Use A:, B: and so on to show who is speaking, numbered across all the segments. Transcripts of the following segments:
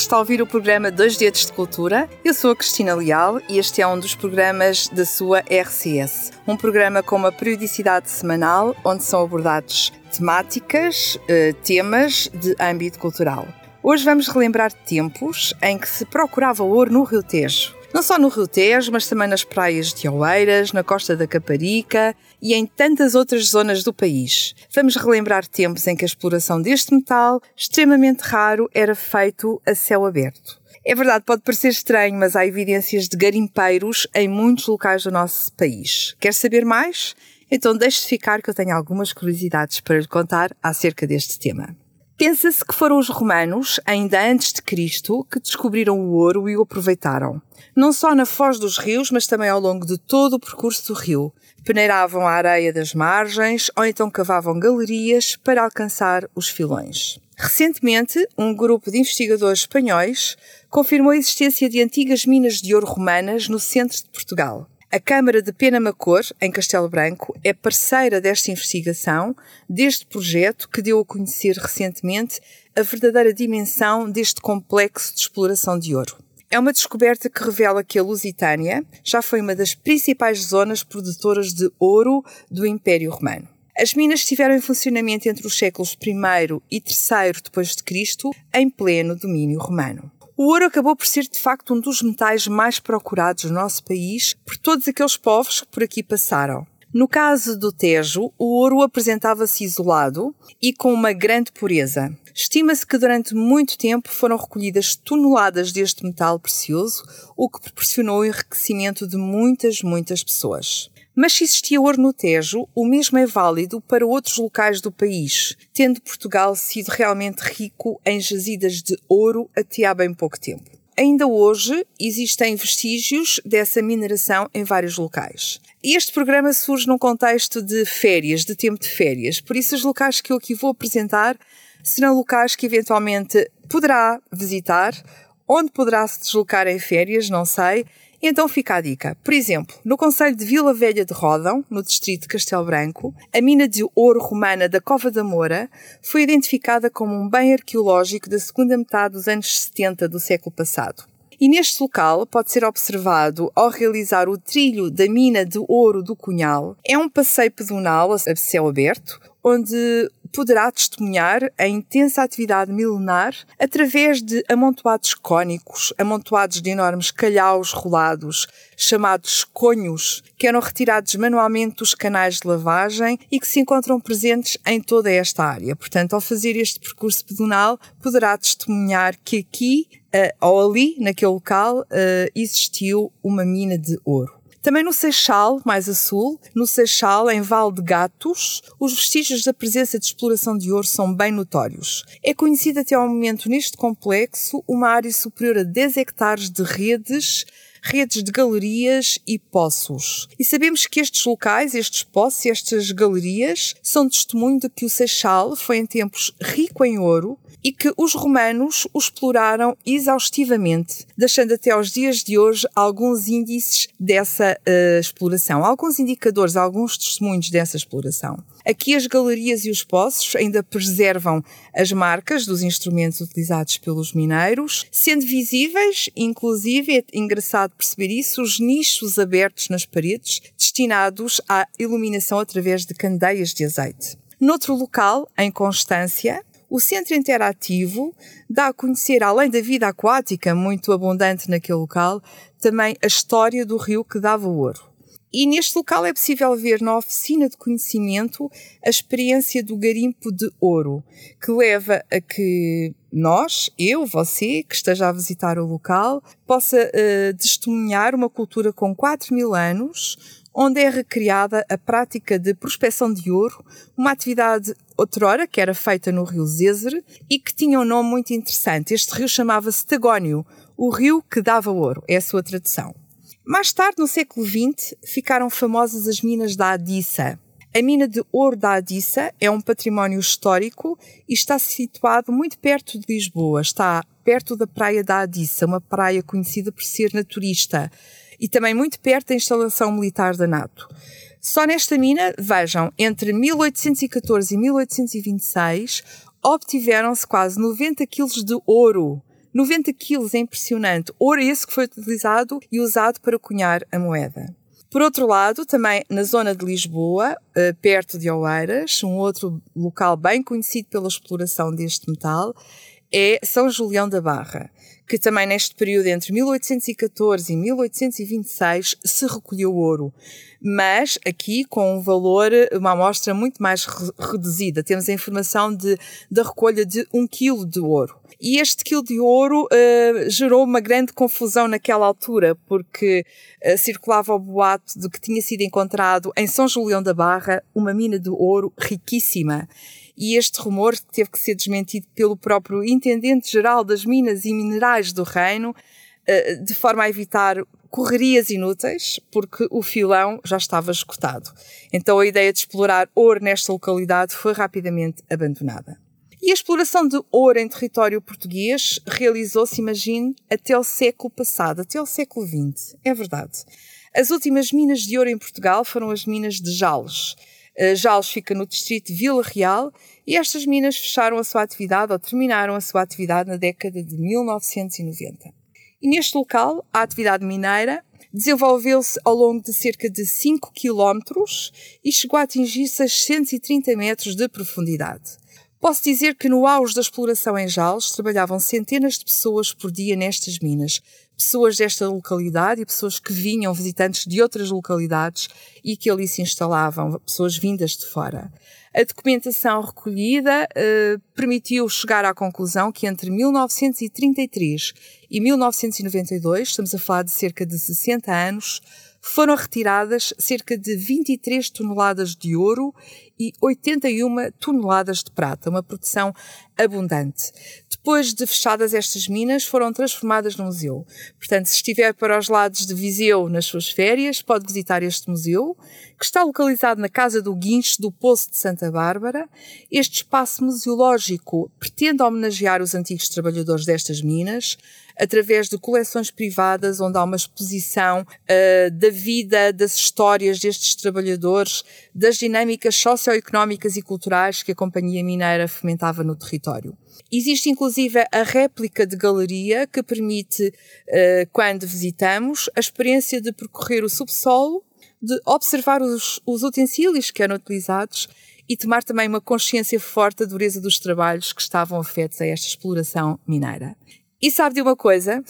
A: está a ouvir o programa Dois Dedos de Cultura. Eu sou a Cristina Leal e este é um dos programas da sua RCS. Um programa com uma periodicidade semanal onde são abordados temáticas, eh, temas de âmbito cultural. Hoje vamos relembrar tempos em que se procurava ouro no Rio Tejo. Não só no Rio Tejo, mas também nas praias de Oeiras, na costa da Caparica e em tantas outras zonas do país. Vamos relembrar tempos em que a exploração deste metal, extremamente raro, era feito a céu aberto. É verdade, pode parecer estranho, mas há evidências de garimpeiros em muitos locais do nosso país. Quer saber mais? Então deixe de ficar que eu tenho algumas curiosidades para lhe contar acerca deste tema. Pensa-se que foram os romanos, ainda antes de Cristo, que descobriram o ouro e o aproveitaram. Não só na foz dos rios, mas também ao longo de todo o percurso do rio. Peneiravam a areia das margens ou então cavavam galerias para alcançar os filões. Recentemente, um grupo de investigadores espanhóis confirmou a existência de antigas minas de ouro romanas no centro de Portugal. A Câmara de Penamacor, em Castelo Branco, é parceira desta investigação, deste projeto que deu a conhecer recentemente a verdadeira dimensão deste complexo de exploração de ouro. É uma descoberta que revela que a Lusitânia já foi uma das principais zonas produtoras de ouro do Império Romano. As minas estiveram em funcionamento entre os séculos I e III Cristo, em pleno domínio romano. O ouro acabou por ser de facto um dos metais mais procurados no nosso país por todos aqueles povos que por aqui passaram. No caso do Tejo, o ouro apresentava-se isolado e com uma grande pureza. Estima-se que durante muito tempo foram recolhidas toneladas deste metal precioso, o que proporcionou o enriquecimento de muitas, muitas pessoas. Mas se existia ouro no Tejo, o mesmo é válido para outros locais do país, tendo Portugal sido realmente rico em jazidas de ouro até há bem pouco tempo. Ainda hoje existem vestígios dessa mineração em vários locais. Este programa surge num contexto de férias, de tempo de férias, por isso os locais que eu aqui vou apresentar serão locais que eventualmente poderá visitar, onde poderá se deslocar em férias, não sei, então fica a dica. Por exemplo, no Conselho de Vila Velha de Rodão, no distrito de Castelo Branco, a mina de ouro romana da Cova da Moura foi identificada como um bem arqueológico da segunda metade dos anos 70 do século passado. E neste local pode ser observado, ao realizar o trilho da mina de ouro do Cunhal, é um passeio pedonal a céu aberto, onde poderá testemunhar a intensa atividade milenar através de amontoados cônicos, amontoados de enormes calhaus rolados, chamados conhos, que eram retirados manualmente dos canais de lavagem e que se encontram presentes em toda esta área. Portanto, ao fazer este percurso pedonal, poderá testemunhar que aqui uh, ou ali, naquele local, uh, existiu uma mina de ouro. Também no Seixal, mais a sul, no Seixal, em Val de Gatos, os vestígios da presença de exploração de ouro são bem notórios. É conhecida até ao momento neste complexo uma área superior a 10 hectares de redes redes de galerias e poços. E sabemos que estes locais, estes poços, estas galerias, são testemunho de que o Seixal foi em tempos rico em ouro e que os romanos o exploraram exaustivamente, deixando até aos dias de hoje alguns índices dessa uh, exploração, alguns indicadores, alguns testemunhos dessa exploração. Aqui as galerias e os poços ainda preservam as marcas dos instrumentos utilizados pelos mineiros, sendo visíveis, inclusive, é engraçado perceber isso, os nichos abertos nas paredes destinados à iluminação através de candeias de azeite. Noutro local, em Constância, o centro interativo dá a conhecer, além da vida aquática muito abundante naquele local, também a história do rio que dava ouro. E neste local é possível ver na oficina de conhecimento a experiência do garimpo de ouro, que leva a que nós, eu, você, que esteja a visitar o local, possa uh, testemunhar uma cultura com 4 mil anos, onde é recriada a prática de prospecção de ouro, uma atividade outrora que era feita no rio Zézer e que tinha um nome muito interessante. Este rio chamava-se Tagónio, o rio que dava ouro, é a sua tradução. Mais tarde, no século XX, ficaram famosas as minas da Adissa. A mina de ouro da Adissa é um património histórico e está situado muito perto de Lisboa. Está perto da praia da Adissa, uma praia conhecida por ser naturista, e também muito perto da instalação militar da NATO. Só nesta mina, vejam, entre 1814 e 1826, obtiveram-se quase 90 quilos de ouro. 90 quilos é impressionante. Ouro esse que foi utilizado e usado para cunhar a moeda. Por outro lado, também na zona de Lisboa, eh, perto de Oeiras, um outro local bem conhecido pela exploração deste metal, é São Julião da Barra, que também neste período entre 1814 e 1826 se recolheu ouro, mas aqui com um valor, uma amostra muito mais reduzida. Temos a informação de, da recolha de um quilo de ouro. E este quilo de ouro uh, gerou uma grande confusão naquela altura, porque uh, circulava o boato de que tinha sido encontrado em São Julião da Barra uma mina de ouro riquíssima e este rumor teve que ser desmentido pelo próprio Intendente-Geral das Minas e Minerais do Reino, eh, de forma a evitar correrias inúteis, porque o filão já estava escutado. Então a ideia de explorar ouro nesta localidade foi rapidamente abandonada. E a exploração de ouro em território português realizou-se, imagine, até o século passado, até o século XX. É verdade. As últimas minas de ouro em Portugal foram as minas de Jales, Jales fica no distrito de Vila Real e estas minas fecharam a sua atividade ou terminaram a sua atividade na década de 1990. E neste local, a atividade mineira desenvolveu-se ao longo de cerca de 5 km e chegou a atingir 630 metros de profundidade. Posso dizer que no auge da exploração em Jales trabalhavam centenas de pessoas por dia nestas minas, pessoas desta localidade e pessoas que vinham, visitantes de outras localidades e que ali se instalavam, pessoas vindas de fora. A documentação recolhida eh, permitiu chegar à conclusão que entre 1933 e 1992, estamos a falar de cerca de 60 anos, foram retiradas cerca de 23 toneladas de ouro e 81 toneladas de prata, uma produção abundante. Depois de fechadas estas minas, foram transformadas num museu. Portanto, se estiver para os lados de Viseu nas suas férias, pode visitar este museu, que está localizado na Casa do Guincho do Poço de Santa Bárbara. Este espaço museológico pretende homenagear os antigos trabalhadores destas minas, através de coleções privadas, onde há uma exposição uh, da vida, das histórias destes trabalhadores, das dinâmicas socioeconómicas e culturais que a Companhia Mineira fomentava no território. Existe inclusive a réplica de galeria que permite, uh, quando visitamos, a experiência de percorrer o subsolo, de observar os, os utensílios que eram utilizados e tomar também uma consciência forte da dureza dos trabalhos que estavam afetos a esta exploração mineira. E sabe de uma coisa?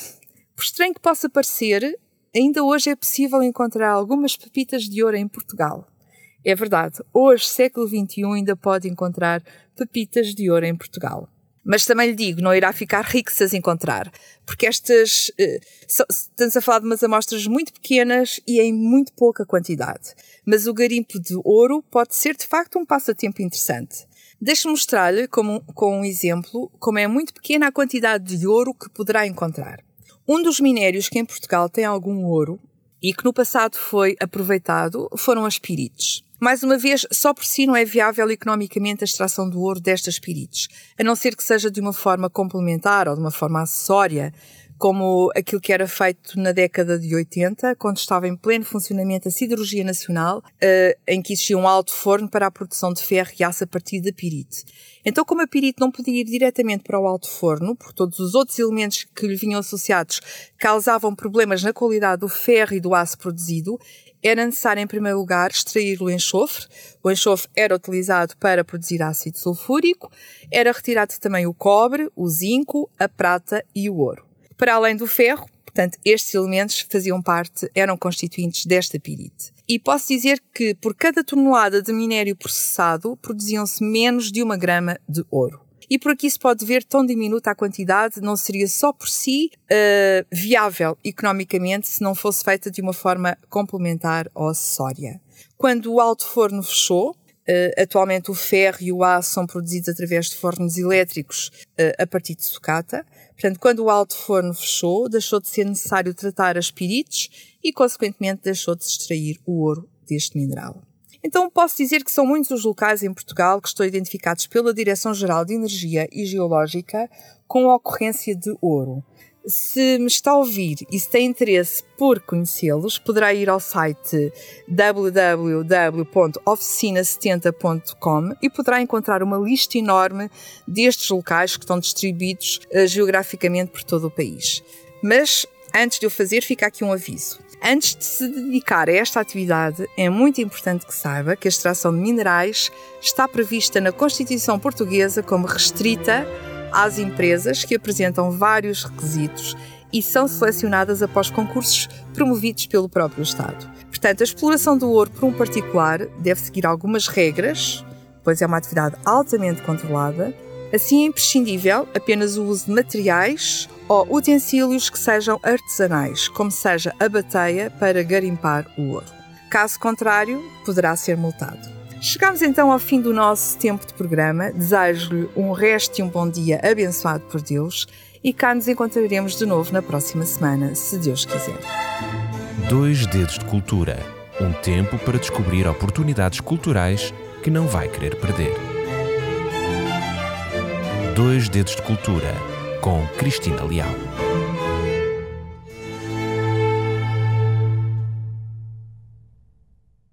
A: Por estranho que possa parecer, ainda hoje é possível encontrar algumas pepitas de ouro em Portugal. É verdade, hoje, século XXI, ainda pode encontrar pepitas de ouro em Portugal. Mas também lhe digo, não irá ficar rico se as encontrar, porque estas. Eh, estamos a falar de umas amostras muito pequenas e em muito pouca quantidade. Mas o garimpo de ouro pode ser de facto um passatempo interessante. Deixe-me mostrar-lhe, com um exemplo, como é muito pequena a quantidade de ouro que poderá encontrar. Um dos minérios que em Portugal tem algum ouro e que no passado foi aproveitado foram as pirites. Mais uma vez, só por si não é viável economicamente a extração do ouro destas pirites, a não ser que seja de uma forma complementar ou de uma forma acessória, como aquilo que era feito na década de 80, quando estava em pleno funcionamento a Siderurgia Nacional, uh, em que existia um alto forno para a produção de ferro e aço a partir da pirite. Então, como a pirite não podia ir diretamente para o alto forno, por todos os outros elementos que lhe vinham associados causavam problemas na qualidade do ferro e do aço produzido, era necessário, em primeiro lugar, extrair o enxofre. O enxofre era utilizado para produzir ácido sulfúrico, era retirado também o cobre, o zinco, a prata e o ouro. Para além do ferro, portanto, estes elementos faziam parte, eram constituintes desta pirite. E posso dizer que por cada tonelada de minério processado produziam-se menos de uma grama de ouro. E por aqui se pode ver tão diminuta a quantidade, não seria só por si uh, viável economicamente se não fosse feita de uma forma complementar ou acessória. Quando o alto forno fechou, Uh, atualmente o ferro e o aço são produzidos através de fornos elétricos uh, a partir de sucata. Portanto, quando o alto forno fechou, deixou de ser necessário tratar as pirites e, consequentemente, deixou de se extrair o ouro deste mineral. Então posso dizer que são muitos os locais em Portugal que estão identificados pela Direção-Geral de Energia e Geológica com a ocorrência de ouro. Se me está a ouvir e se tem interesse por conhecê-los, poderá ir ao site www.oficina70.com e poderá encontrar uma lista enorme destes locais que estão distribuídos uh, geograficamente por todo o país. Mas antes de eu fazer, fica aqui um aviso. Antes de se dedicar a esta atividade, é muito importante que saiba que a extração de minerais está prevista na Constituição Portuguesa como restrita às empresas que apresentam vários requisitos e são selecionadas após concursos promovidos pelo próprio Estado. Portanto, a exploração do ouro por um particular deve seguir algumas regras, pois é uma atividade altamente controlada. Assim, é imprescindível apenas o uso de materiais ou utensílios que sejam artesanais, como seja a bateia para garimpar o ouro. Caso contrário, poderá ser multado. Chegamos então ao fim do nosso tempo de programa. Desejo-lhe um resto e um bom dia abençoado por Deus e cá nos encontraremos de novo na próxima semana, se Deus quiser.
B: Dois Dedos de Cultura um tempo para descobrir oportunidades culturais que não vai querer perder. Dois Dedos de Cultura com Cristina Leal.